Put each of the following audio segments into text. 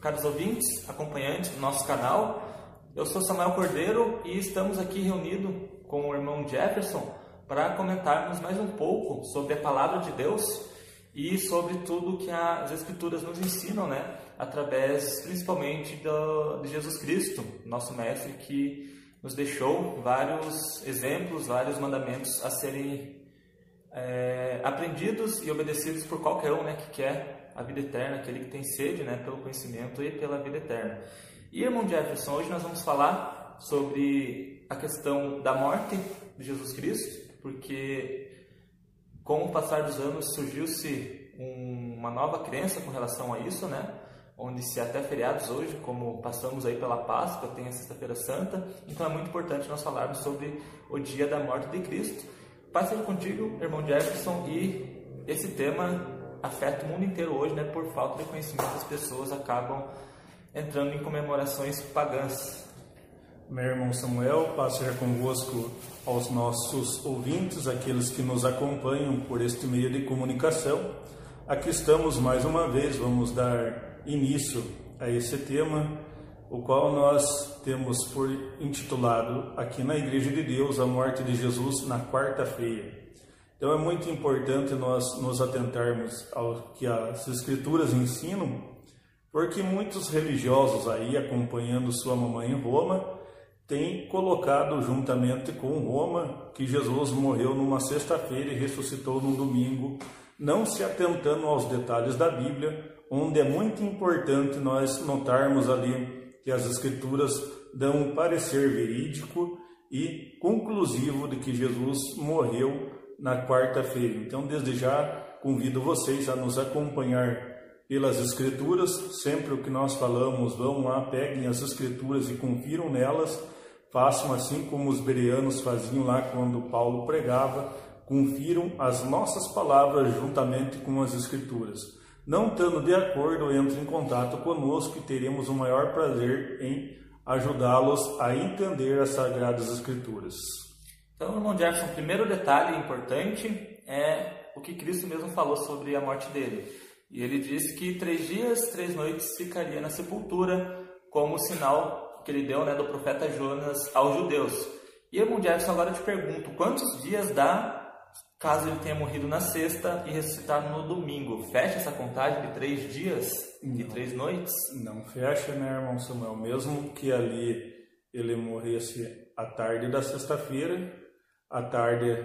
caros ouvintes, acompanhantes do nosso canal. Eu sou Samuel Cordeiro e estamos aqui reunidos com o irmão Jefferson para comentarmos mais um pouco sobre a palavra de Deus e sobre tudo que as Escrituras nos ensinam, né? Através principalmente do, de Jesus Cristo, nosso Mestre, que nos deixou vários exemplos, vários mandamentos a serem é, aprendidos e obedecidos por qualquer um né, que quer a vida eterna, aquele que tem sede né, pelo conhecimento e pela vida eterna. E, irmão Jefferson, hoje nós vamos falar sobre a questão da morte de Jesus Cristo, porque com o passar dos anos surgiu-se uma nova crença com relação a isso, né? onde se até feriados hoje, como passamos aí pela Páscoa, tem a Sexta-feira Santa, então é muito importante nós falarmos sobre o dia da morte de Cristo. Paz seja contigo, irmão Jefferson, e esse tema afeta o mundo inteiro hoje, né? Por falta de conhecimento, as pessoas acabam entrando em comemorações pagãs. Meu irmão Samuel, paz seja convosco aos nossos ouvintes, aqueles que nos acompanham por este meio de comunicação. Aqui estamos mais uma vez, vamos dar início a esse tema, o qual nós temos por intitulado aqui na Igreja de Deus a morte de Jesus na quarta-feira. Então é muito importante nós nos atentarmos ao que as escrituras ensinam, porque muitos religiosos aí acompanhando sua mamãe em Roma têm colocado juntamente com Roma que Jesus morreu numa sexta-feira e ressuscitou no domingo, não se atentando aos detalhes da Bíblia, onde é muito importante nós notarmos ali que as escrituras dão um parecer verídico e conclusivo de que Jesus morreu na quarta-feira. Então, desde já, convido vocês a nos acompanhar pelas Escrituras. Sempre o que nós falamos, vão lá, peguem as Escrituras e confiram nelas. Façam assim como os bereanos faziam lá quando Paulo pregava. Confiram as nossas palavras juntamente com as Escrituras. Não estando de acordo, entre em contato conosco e teremos o maior prazer em ajudá-los a entender as Sagradas Escrituras. Então, irmão Jefferson, o primeiro detalhe importante é o que Cristo mesmo falou sobre a morte dele. E ele disse que três dias, três noites ficaria na sepultura, como sinal que ele deu né, do profeta Jonas aos judeus. E, irmão Jefferson, agora eu te pergunto, quantos dias dá caso ele tenha morrido na sexta e ressuscitado no domingo? Fecha essa contagem de três dias e três noites? Não fecha, né, irmão Samuel? Mesmo que ali ele morresse à tarde da sexta-feira, a tarde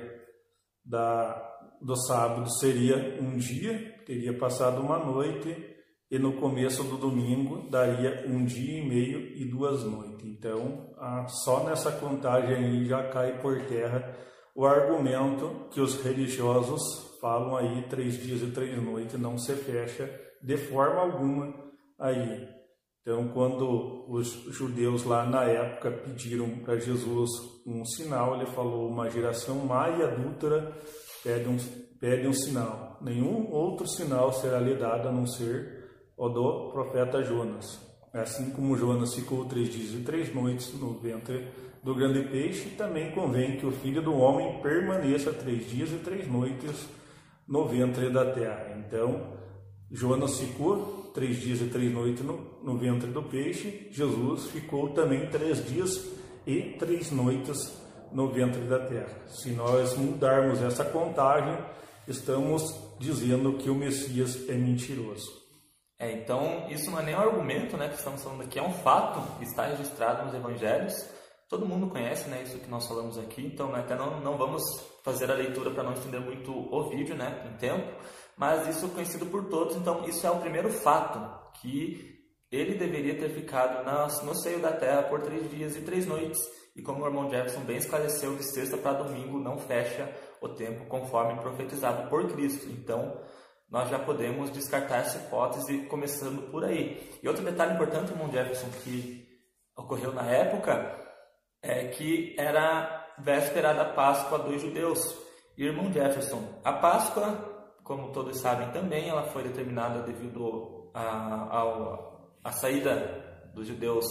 da, do sábado seria um dia, teria passado uma noite, e no começo do domingo daria um dia e meio e duas noites. Então, a, só nessa contagem aí já cai por terra o argumento que os religiosos falam aí três dias e três noites, não se fecha de forma alguma aí. Então, quando os judeus lá na época pediram para Jesus um sinal, ele falou: Uma geração má e adúltera pede um, pede um sinal. Nenhum outro sinal será lhe dado a não ser o do profeta Jonas. Assim como Jonas ficou três dias e três noites no ventre do grande peixe, também convém que o filho do homem permaneça três dias e três noites no ventre da terra. Então, Jonas ficou três dias e três noites no, no ventre do peixe, Jesus ficou também três dias e três noites no ventre da terra. Se nós mudarmos essa contagem, estamos dizendo que o Messias é mentiroso. É, então, isso não é nem um argumento né, que estamos falando aqui, é um fato está registrado nos evangelhos. Todo mundo conhece né, isso que nós falamos aqui, então né, até não, não vamos fazer a leitura para não estender muito o vídeo né, em tempo mas isso é conhecido por todos, então isso é o primeiro fato, que ele deveria ter ficado no seio da terra por três dias e três noites, e como o irmão Jefferson bem esclareceu, de sexta para domingo não fecha o tempo conforme profetizado por Cristo. Então, nós já podemos descartar essa hipótese começando por aí. E outro detalhe importante, irmão Jefferson, que ocorreu na época, é que era véspera da Páscoa dos judeus. E, irmão Jefferson, a Páscoa, como todos sabem também, ela foi determinada devido à saída dos judeus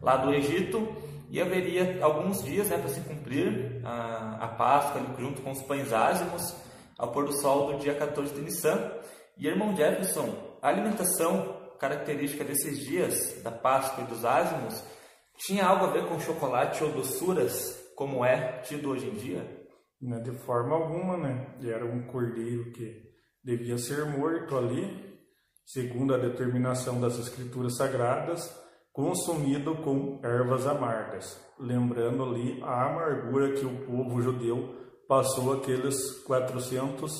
lá do Egito e haveria alguns dias né, para se cumprir a, a Páscoa junto com os pães ázimos ao pôr do sol do dia 14 de Nissan. E irmão Jefferson, a alimentação característica desses dias, da Páscoa e dos ázimos, tinha algo a ver com chocolate ou doçuras, como é tido hoje em dia? Não, de forma alguma, né? Era um cordeiro que devia ser morto ali, segundo a determinação das escrituras sagradas, consumido com ervas amargas, lembrando ali a amargura que o povo judeu passou aqueles 400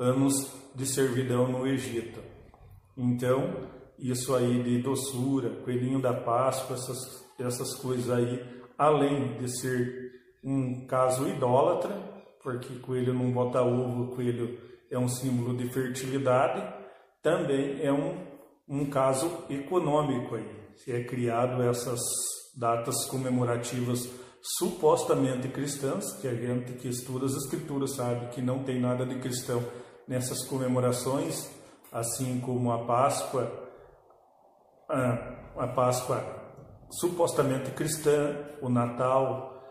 anos de servidão no Egito. Então, isso aí de doçura, coelhinho da Páscoa, essas, essas coisas aí, além de ser um caso idólatra, porque coelho não bota ovo, coelho é um símbolo de fertilidade, também é um, um caso econômico aí. Se é criado essas datas comemorativas supostamente cristãs, que a gente que estuda as escrituras sabe que não tem nada de cristão nessas comemorações, assim como a Páscoa, a, Páscoa supostamente cristã, o Natal,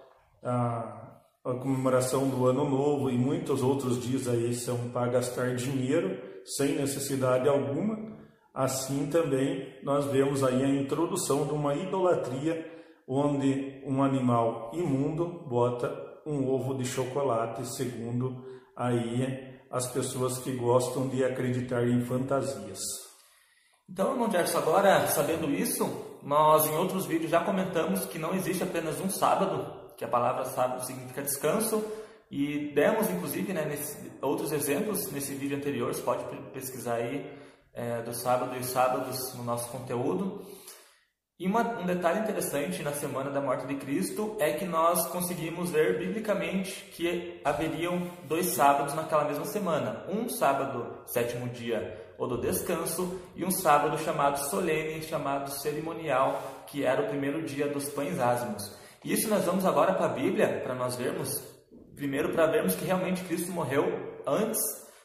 a, a comemoração do Ano Novo e muitos outros dias aí são para gastar dinheiro sem necessidade alguma. Assim também nós vemos aí a introdução de uma idolatria onde um animal imundo bota um ovo de chocolate, segundo aí as pessoas que gostam de acreditar em fantasias. Então, irmão Jefferson, agora sabendo isso, nós em outros vídeos já comentamos que não existe apenas um sábado, que a palavra sábado significa descanso, e demos inclusive né, nesse, outros exemplos nesse vídeo anterior, você pode pesquisar aí é, do sábado e os sábados no nosso conteúdo. E uma, um detalhe interessante na semana da morte de Cristo é que nós conseguimos ver biblicamente que haveriam dois sábados naquela mesma semana. Um sábado, sétimo dia, ou do descanso, e um sábado chamado solene, chamado cerimonial, que era o primeiro dia dos pães ázimos. Isso nós vamos agora para a Bíblia, para nós vermos, primeiro para vermos que realmente Cristo morreu antes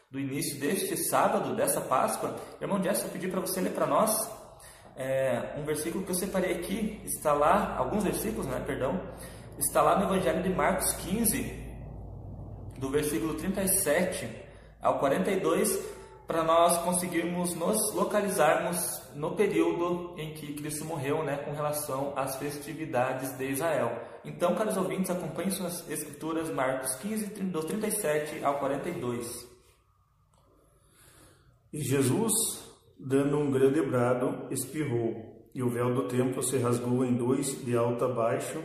do início deste sábado, dessa Páscoa. Irmão Jess, eu pedi para você ler para nós é, um versículo que eu separei aqui, está lá, alguns versículos, né, perdão, está lá no Evangelho de Marcos 15, do versículo 37 ao 42, para nós conseguirmos nos localizarmos no período em que Cristo morreu, né, com relação às festividades de Israel. Então, caros ouvintes, acompanhem suas escrituras, Marcos 15, do 37 ao 42. E Jesus dando um grande brado, espirrou, e o véu do templo se rasgou em dois, de alto a baixo,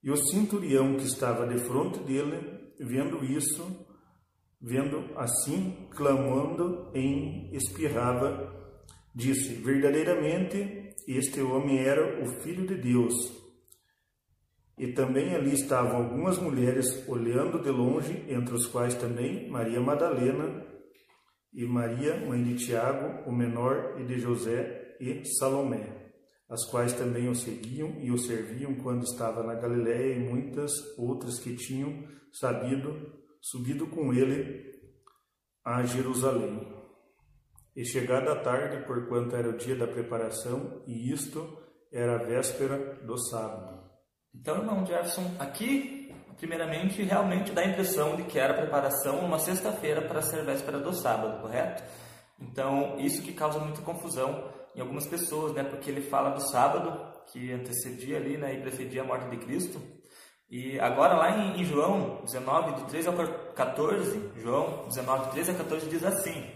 e o centurião que estava de frente dele, vendo isso, vendo assim, clamando em espirrava, disse: Verdadeiramente, este homem era o Filho de Deus. E também ali estavam algumas mulheres olhando de longe, entre os quais também Maria Madalena e Maria, mãe de Tiago, o menor, e de José e Salomé, as quais também o seguiam e o serviam quando estava na Galiléia e muitas outras que tinham sabido, subido com ele a Jerusalém. E chegada a tarde, porquanto era o dia da preparação, e isto era a véspera do sábado. Então, irmão Jefferson, aqui primeiramente, realmente dá a impressão de que era preparação uma sexta-feira para ser véspera do sábado, correto? Então, isso que causa muita confusão em algumas pessoas, né? Porque ele fala do sábado, que antecedia ali, né? E precedia a morte de Cristo. E agora, lá em, em João 19, de 3 ao 14, João 19, de 13 a 14, diz assim: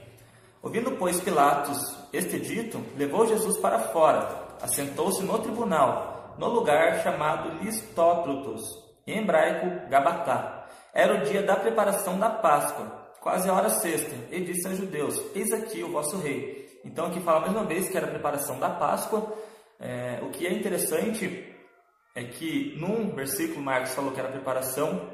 Ouvindo, pois, Pilatos este dito, levou Jesus para fora, assentou-se no tribunal, no lugar chamado Listótrotos, em hebraico, Gabatá. Era o dia da preparação da Páscoa, quase a hora sexta, e disse aos judeus: Eis aqui o vosso rei. Então aqui fala mais uma vez que era a preparação da Páscoa. É, o que é interessante é que num versículo Marcos falou que era a preparação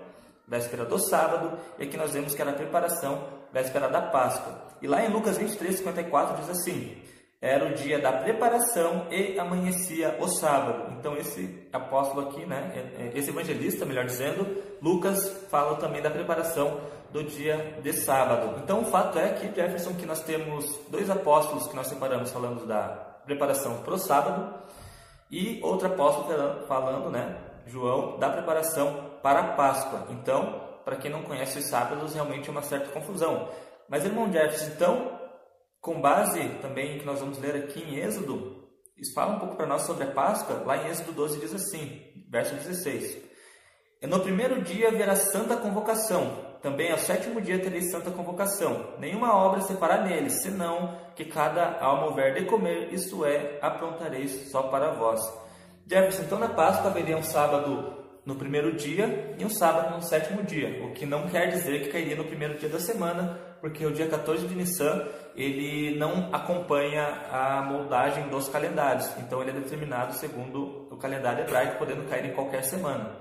véspera do sábado, e aqui nós vemos que era a preparação véspera da Páscoa. E lá em Lucas 23, 54 diz assim: era o dia da preparação e amanhecia o sábado. Então esse apóstolo aqui, né, é, é, esse evangelista, melhor dizendo, Lucas fala também da preparação do dia de sábado. Então o fato é que Jefferson que nós temos dois apóstolos que nós separamos falando da preparação para o sábado e outro apóstolo falando, né, João, da preparação para a Páscoa. Então, para quem não conhece os sábados, realmente é uma certa confusão. Mas irmão Jefferson, então com base também que nós vamos ler aqui em Êxodo, fala um pouco para nós sobre a Páscoa. Lá em Êxodo 12 diz assim, verso 16: E no primeiro dia haverá santa convocação, também ao sétimo dia tereis santa convocação. Nenhuma obra se fará nele, senão que cada alma houver de comer, isto é, aprontareis só para vós. Jefferson, então na Páscoa haveria um sábado no primeiro dia e um sábado no sétimo dia, o que não quer dizer que cairia no primeiro dia da semana, porque o dia 14 de Nissan ele não acompanha a moldagem dos calendários, então ele é determinado segundo o calendário hebraico, podendo cair em qualquer semana.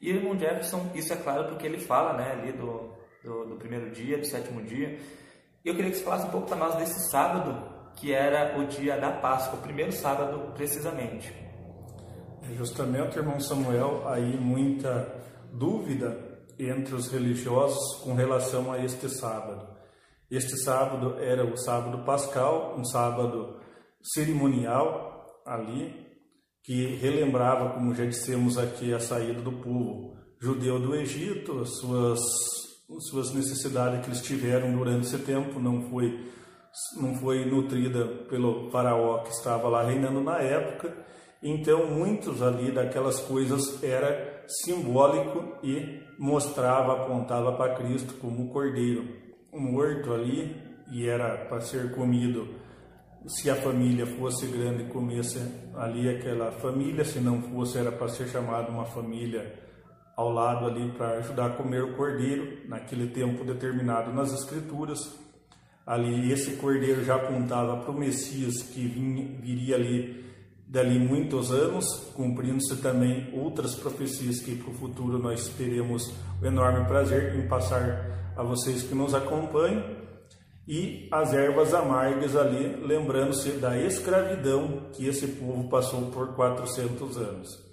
E o irmão Jefferson, isso é claro porque ele fala né, ali do, do, do primeiro dia, do sétimo dia. E eu queria que você falasse um pouco para nós desse sábado, que era o dia da Páscoa, o primeiro sábado precisamente. Justamente, irmão Samuel, aí muita dúvida entre os religiosos com relação a este sábado. Este sábado era o sábado pascal, um sábado cerimonial ali, que relembrava, como já dissemos aqui, a saída do povo judeu do Egito, as suas, as suas necessidades que eles tiveram durante esse tempo, não foi, não foi nutrida pelo faraó que estava lá reinando na época. Então, muitos ali daquelas coisas era simbólico e mostrava, apontava para Cristo como o cordeiro morto ali e era para ser comido se a família fosse grande comesse ali aquela família, se não fosse era para ser chamado uma família ao lado ali para ajudar a comer o cordeiro naquele tempo determinado nas escrituras. Ali esse cordeiro já apontava para o Messias que vinha, viria ali dali muitos anos, cumprindo-se também outras profecias que para o futuro nós teremos o enorme prazer em passar a vocês que nos acompanham, e as ervas amargas ali, lembrando-se da escravidão que esse povo passou por 400 anos.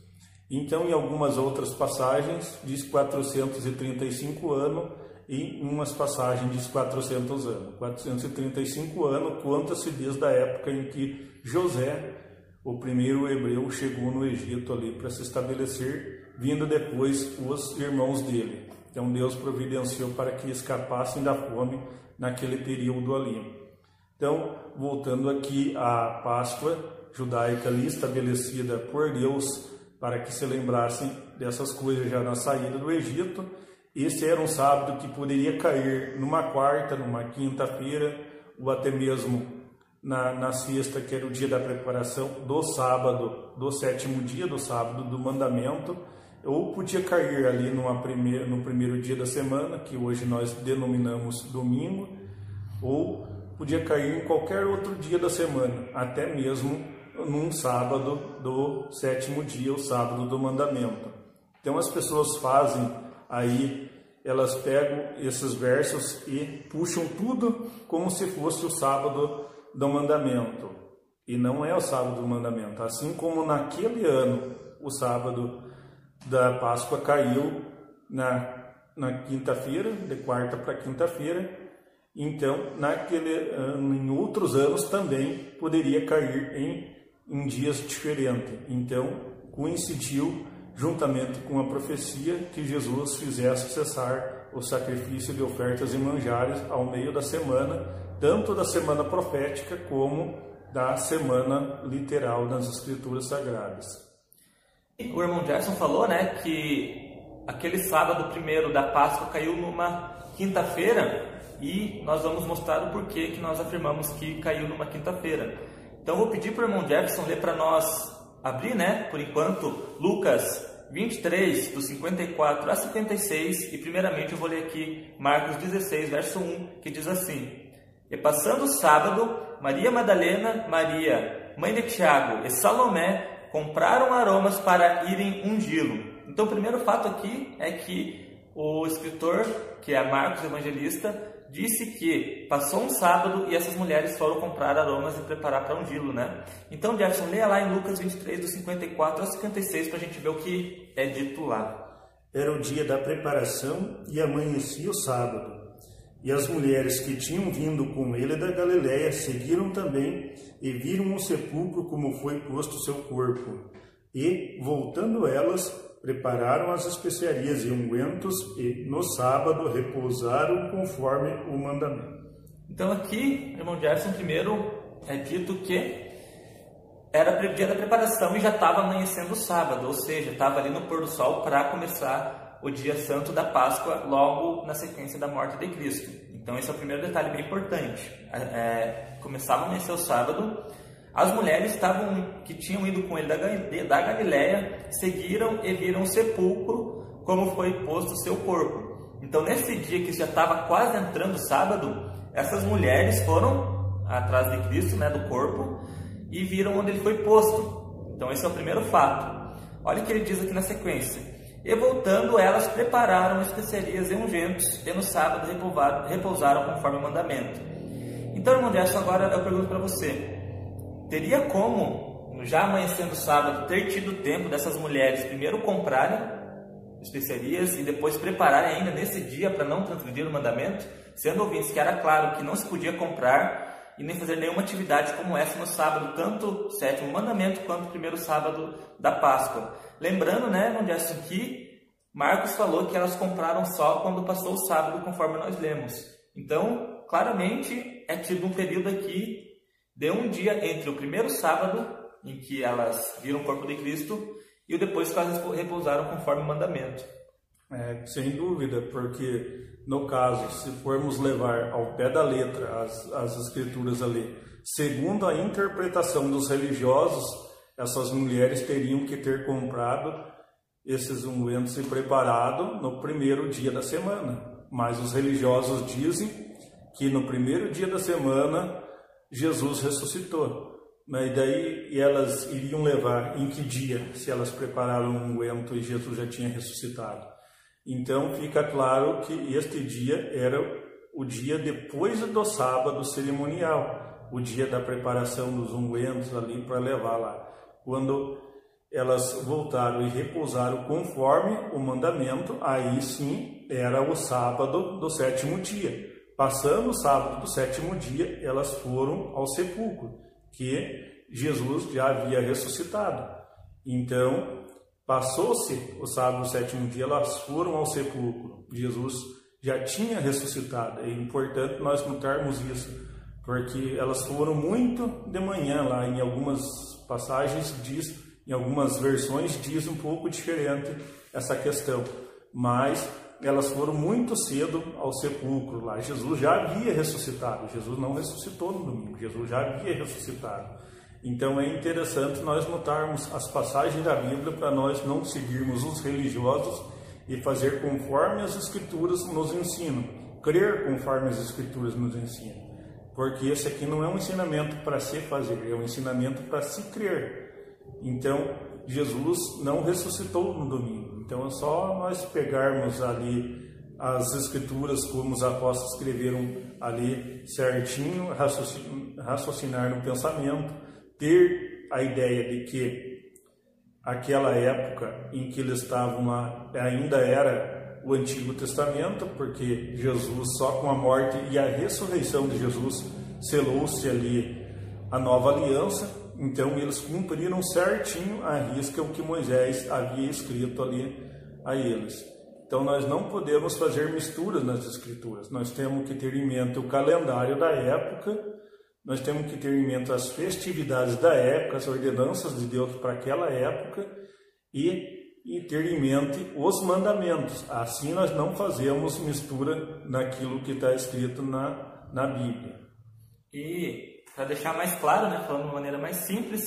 Então, em algumas outras passagens, diz 435 anos, e em umas passagens diz 400 anos. 435 anos conta-se desde a época em que José, o primeiro hebreu, chegou no Egito ali para se estabelecer, vindo depois os irmãos dele. Então Deus providenciou para que escapassem da fome naquele período ali. Então, voltando aqui à Páscoa judaica ali estabelecida por Deus para que se lembrassem dessas coisas já na saída do Egito, esse era um sábado que poderia cair numa quarta, numa quinta-feira, ou até mesmo na, na sexta, que era o dia da preparação do sábado, do sétimo dia do sábado do mandamento, ou podia cair ali numa primeira, no primeiro dia da semana, que hoje nós denominamos domingo, ou podia cair em qualquer outro dia da semana, até mesmo num sábado do sétimo dia, o sábado do mandamento. Então as pessoas fazem aí, elas pegam esses versos e puxam tudo como se fosse o sábado do mandamento. E não é o sábado do mandamento. Assim como naquele ano o sábado da Páscoa caiu na, na quinta-feira, de quarta para quinta-feira. Então, naquele ano, em outros anos também poderia cair em, em dias diferentes. Então, coincidiu juntamente com a profecia que Jesus fizesse cessar o sacrifício de ofertas e manjares ao meio da semana, tanto da semana profética como da semana literal das Escrituras Sagradas. O irmão Jackson falou, né, que aquele sábado primeiro da Páscoa caiu numa quinta-feira e nós vamos mostrar o porquê que nós afirmamos que caiu numa quinta-feira. Então vou pedir para o irmão Jefferson ler para nós abrir, né, por enquanto, Lucas 23, do 54 a 76, e primeiramente eu vou ler aqui Marcos 16, verso 1, que diz assim: E passando o sábado, Maria Madalena, Maria, mãe de Tiago e Salomé compraram aromas para irem ungí-lo. Então, o primeiro fato aqui é que o escritor, que é Marcos Evangelista, disse que passou um sábado e essas mulheres foram comprar aromas e preparar para ungí-lo, né? Então, Jefferson, leia lá em Lucas 23, do 54 ao 56, para a gente ver o que é dito lá. Era o dia da preparação e amanhecia o sábado. E as mulheres que tinham vindo com ele da Galiléia seguiram também e viram o sepulcro como foi posto seu corpo. E, voltando elas, prepararam as especiarias e ungüentos e, no sábado, repousaram conforme o mandamento. Então aqui, irmão Jefferson, primeiro é dito que era dia da preparação e já estava amanhecendo o sábado, ou seja, estava ali no pôr do sol para começar o dia santo da Páscoa logo na sequência da morte de Cristo. Então esse é o primeiro detalhe bem importante. É, é começava a amanhecer o sábado, as mulheres estavam que tinham ido com ele da, Galiléia seguiram e viram o sepulcro como foi posto o seu corpo. Então nesse dia que já estava quase entrando sábado, essas mulheres foram atrás de Cristo, né, do corpo, e viram onde ele foi posto. Então esse é o primeiro fato. Olha o que ele diz aqui na sequência. E voltando, elas prepararam especiarias e ungentes, e no sábado repousaram conforme o mandamento. Então, irmão Anderson, agora eu pergunto para você: teria como, já amanhecendo sábado, ter tido tempo dessas mulheres primeiro comprarem especiarias e depois prepararem ainda nesse dia para não transgredir o mandamento? Sendo ouvintes que era claro que não se podia comprar e nem fazer nenhuma atividade como essa no sábado, tanto o sétimo mandamento quanto o primeiro sábado da Páscoa. Lembrando, né, onde Anderson, que Marcos falou que elas compraram só quando passou o sábado, conforme nós lemos. Então, claramente, é tido um período aqui de um dia entre o primeiro sábado, em que elas viram o corpo de Cristo, e o depois que elas repousaram conforme o mandamento. É, sem dúvida, porque no caso, se formos levar ao pé da letra as, as escrituras ali, segundo a interpretação dos religiosos, essas mulheres teriam que ter comprado esses ungüentos e preparado no primeiro dia da semana. Mas os religiosos dizem que no primeiro dia da semana Jesus ressuscitou. E daí elas iriam levar em que dia, se elas prepararam um unguento e Jesus já tinha ressuscitado. Então fica claro que este dia era o dia depois do sábado cerimonial, o dia da preparação dos ungüentos ali para levar lá. Quando elas voltaram e repousaram conforme o mandamento, aí sim era o sábado do sétimo dia. Passando o sábado do sétimo dia, elas foram ao sepulcro, que Jesus já havia ressuscitado. Então, passou-se o sábado do sétimo dia, elas foram ao sepulcro. Jesus já tinha ressuscitado. É importante nós notarmos isso, porque elas foram muito de manhã lá, em algumas passagens diz, em algumas versões diz um pouco diferente essa questão, mas elas foram muito cedo ao sepulcro lá. Jesus já havia ressuscitado, Jesus não ressuscitou no domingo, Jesus já havia ressuscitado. Então é interessante nós notarmos as passagens da Bíblia para nós não seguirmos os religiosos e fazer conforme as Escrituras nos ensinam, crer conforme as Escrituras nos ensinam. Porque esse aqui não é um ensinamento para se fazer, é um ensinamento para se crer. Então, Jesus não ressuscitou no domingo. Então, é só nós pegarmos ali as escrituras como os apóstolos escreveram ali certinho, raciocinar no pensamento, ter a ideia de que aquela época em que eles estavam lá ainda era o Antigo Testamento, porque Jesus, só com a morte e a ressurreição de Jesus, selou-se ali a nova aliança. Então, eles cumpriram certinho a risca o que Moisés havia escrito ali a eles. Então, nós não podemos fazer misturas nas Escrituras, nós temos que ter em mente o calendário da época, nós temos que ter em mente as festividades da época, as ordenanças de Deus para aquela época e e ter em mente os mandamentos. Assim nós não fazemos mistura naquilo que está escrito na, na Bíblia. E para deixar mais claro, né, falando de uma maneira mais simples,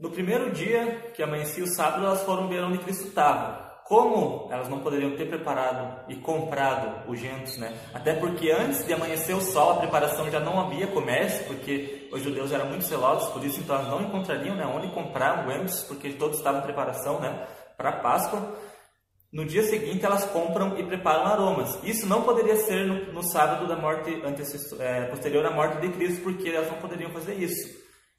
no primeiro dia que amanhecia o sábado, elas foram ver onde Cristo estava. Como elas não poderiam ter preparado e comprado os gentos, né? Até porque antes de amanhecer o sol, a preparação já não havia comércio, porque os judeus eram muito celosos, por isso então elas não encontrariam né, onde comprar ungüentos, porque todos estavam em preparação, né? para Páscoa. no dia seguinte elas compram e preparam aromas. Isso não poderia ser no, no sábado da morte é, posterior à morte de Cristo, porque elas não poderiam fazer isso.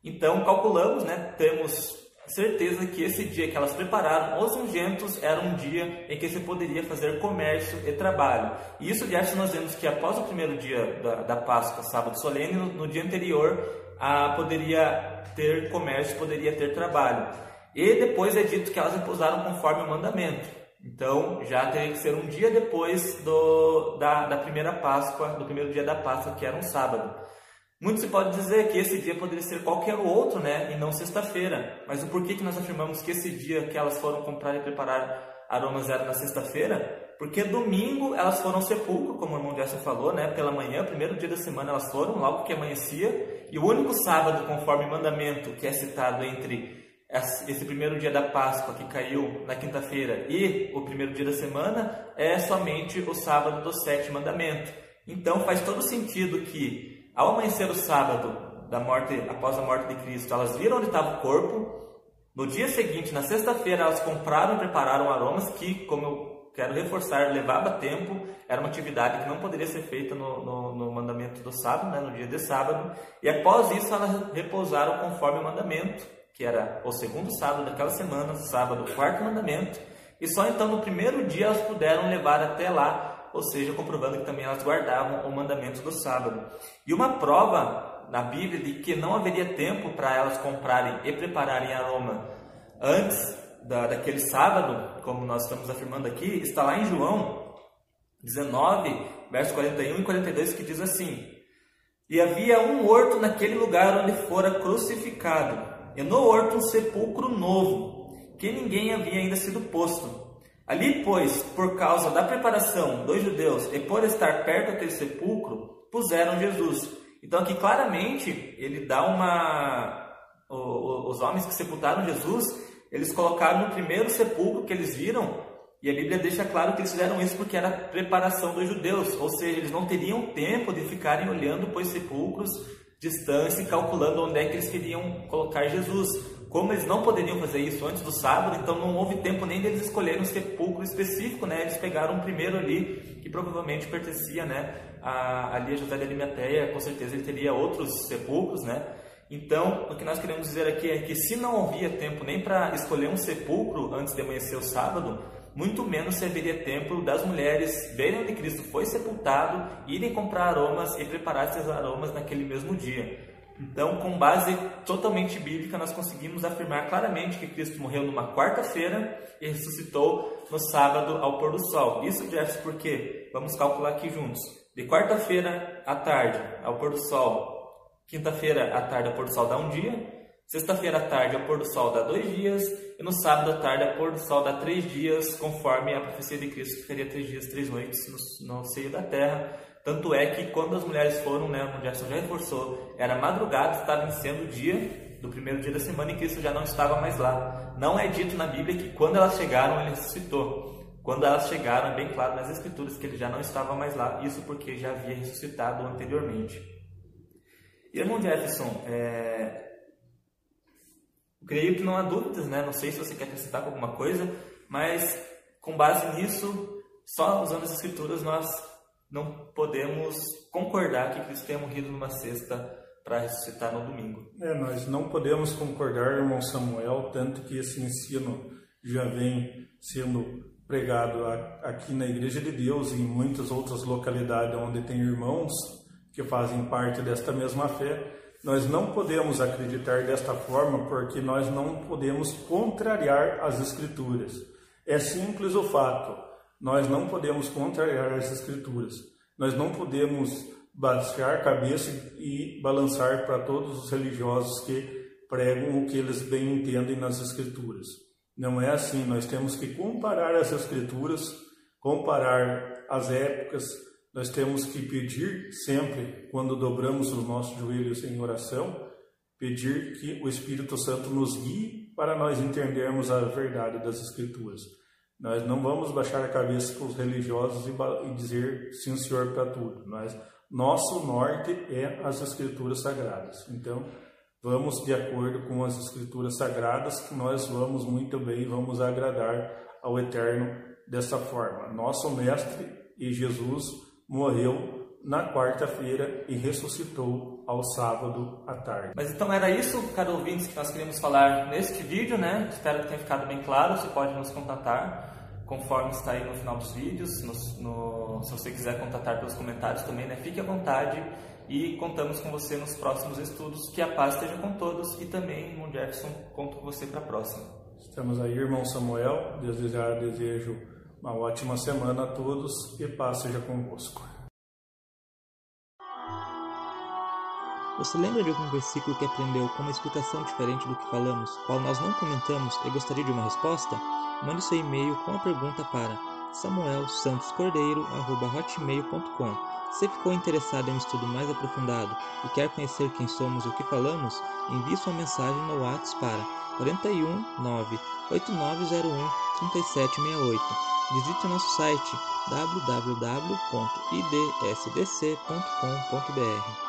Então calculamos, né, temos certeza que esse dia que elas prepararam os ungentos era um dia em que se poderia fazer comércio e trabalho. E isso, aliás, nós vemos que após o primeiro dia da, da Páscoa, sábado solene, no, no dia anterior, ah, poderia ter comércio, poderia ter trabalho. E depois é dito que elas repousaram conforme o mandamento. Então já teria que ser um dia depois do, da, da primeira Páscoa, do primeiro dia da Páscoa, que era um sábado. Muito se pode dizer que esse dia poderia ser qualquer outro, né, e não sexta-feira. Mas o porquê que nós afirmamos que esse dia que elas foram comprar e preparar aromas era na sexta-feira? Porque domingo elas foram ao sepulcro, como o irmão Jessa falou, né, pela manhã, primeiro dia da semana elas foram, logo que amanhecia, e o único sábado, conforme mandamento que é citado entre esse primeiro dia da Páscoa que caiu na quinta-feira e o primeiro dia da semana é somente o sábado do sétimo mandamento. Então faz todo sentido que ao amanhecer o sábado da morte após a morte de Cristo, elas viram onde estava o corpo. No dia seguinte, na sexta-feira, elas compraram e prepararam aromas que, como eu quero reforçar, levava tempo, era uma atividade que não poderia ser feita no, no, no mandamento do sábado, né, no dia de sábado. E após isso, elas repousaram conforme o mandamento que era o segundo sábado daquela semana, sábado, quarto mandamento, e só então no primeiro dia elas puderam levar até lá, ou seja, comprovando que também elas guardavam o mandamento do sábado. E uma prova na Bíblia de que não haveria tempo para elas comprarem e prepararem aroma antes da, daquele sábado, como nós estamos afirmando aqui, está lá em João 19, verso 41 e 42, que diz assim: E havia um horto naquele lugar onde fora crucificado e no horto um sepulcro novo, que ninguém havia ainda sido posto. Ali, pois, por causa da preparação dos judeus e por estar perto daquele sepulcro, puseram Jesus. Então aqui claramente ele dá uma os homens que sepultaram Jesus, eles colocaram no primeiro sepulcro que eles viram, e a Bíblia deixa claro que eles fizeram isso porque era preparação dos judeus, ou seja, eles não teriam tempo de ficarem olhando para os sepulcros distância e calculando onde é que eles queriam colocar Jesus. Como eles não poderiam fazer isso antes do sábado, então não houve tempo nem deles escolherem um sepulcro específico, né? Eles pegaram um primeiro ali, que provavelmente pertencia, né, a, ali a José de Arimateia, com certeza ele teria outros sepulcros, né? Então, o que nós queremos dizer aqui é que se não havia tempo nem para escolher um sepulcro antes de amanhecer o sábado, muito menos serviria tempo das mulheres verem onde Cristo foi sepultado, irem comprar aromas e preparar esses aromas naquele mesmo dia. Então, com base totalmente bíblica, nós conseguimos afirmar claramente que Cristo morreu numa quarta-feira e ressuscitou no sábado ao pôr do sol. Isso, Jefferson, porque vamos calcular aqui juntos. De quarta-feira à tarde ao pôr do sol, quinta-feira à tarde ao pôr do sol dá um dia, Sexta-feira à tarde, ao pôr do sol dá dois dias, e no sábado à tarde, ao pôr do sol dá três dias, conforme a profecia de Cristo, que faria três dias, três noites no, no seio da terra. Tanto é que quando as mulheres foram, né, o Jefferson já reforçou, era madrugada, estava sendo o dia do primeiro dia da semana e Cristo já não estava mais lá. Não é dito na Bíblia que quando elas chegaram, ele ressuscitou. Quando elas chegaram, é bem claro nas Escrituras que ele já não estava mais lá, isso porque já havia ressuscitado anteriormente. Irmão Jefferson, é, Creio que não há dúvidas, né? Não sei se você quer acrescentar alguma coisa, mas com base nisso, só usando as escrituras nós não podemos concordar que Cristo tenha morrido numa sexta para ressuscitar no domingo. É, nós não podemos concordar, irmão Samuel, tanto que esse ensino já vem sendo pregado aqui na Igreja de Deus e em muitas outras localidades onde tem irmãos que fazem parte desta mesma fé nós não podemos acreditar desta forma porque nós não podemos contrariar as Escrituras. É simples o fato. Nós não podemos contrariar as Escrituras. Nós não podemos baixar a cabeça e balançar para todos os religiosos que pregam o que eles bem entendem nas Escrituras. Não é assim. Nós temos que comparar as Escrituras, comparar as épocas, nós temos que pedir sempre, quando dobramos os nossos joelhos em oração, pedir que o Espírito Santo nos guie para nós entendermos a verdade das Escrituras. Nós não vamos baixar a cabeça para os religiosos e, dizer sim, senhor, para tudo. Nós, nosso norte é as Escrituras Sagradas. Então, vamos de acordo com as Escrituras Sagradas, que nós vamos muito bem, vamos agradar ao Eterno dessa forma. Nosso Mestre e Jesus morreu na quarta-feira e ressuscitou ao sábado à tarde. Mas então era isso, caro ouvintes, que nós queríamos falar neste vídeo, né? Espero que tenha ficado bem claro. Você pode nos contatar, conforme está aí no final dos vídeos. No, no, se você quiser contatar pelos comentários também, né? Fique à vontade e contamos com você nos próximos estudos. Que a paz esteja com todos e também, irmão Jefferson, conto com você para a próxima. Estamos aí, irmão Samuel. Deus já desejo uma ótima semana a todos e paz seja convosco. Você lembra de algum versículo que aprendeu com uma explicação diferente do que falamos, qual nós não comentamos e gostaria de uma resposta? Mande seu e-mail com a pergunta para samuelsantoscordeiro.hotmail.com Se ficou interessado em um estudo mais aprofundado e quer conhecer quem somos e o que falamos, envie sua mensagem no WhatsApp para 41 9 8901 3768. Visite nosso site www.idsdc.com.br.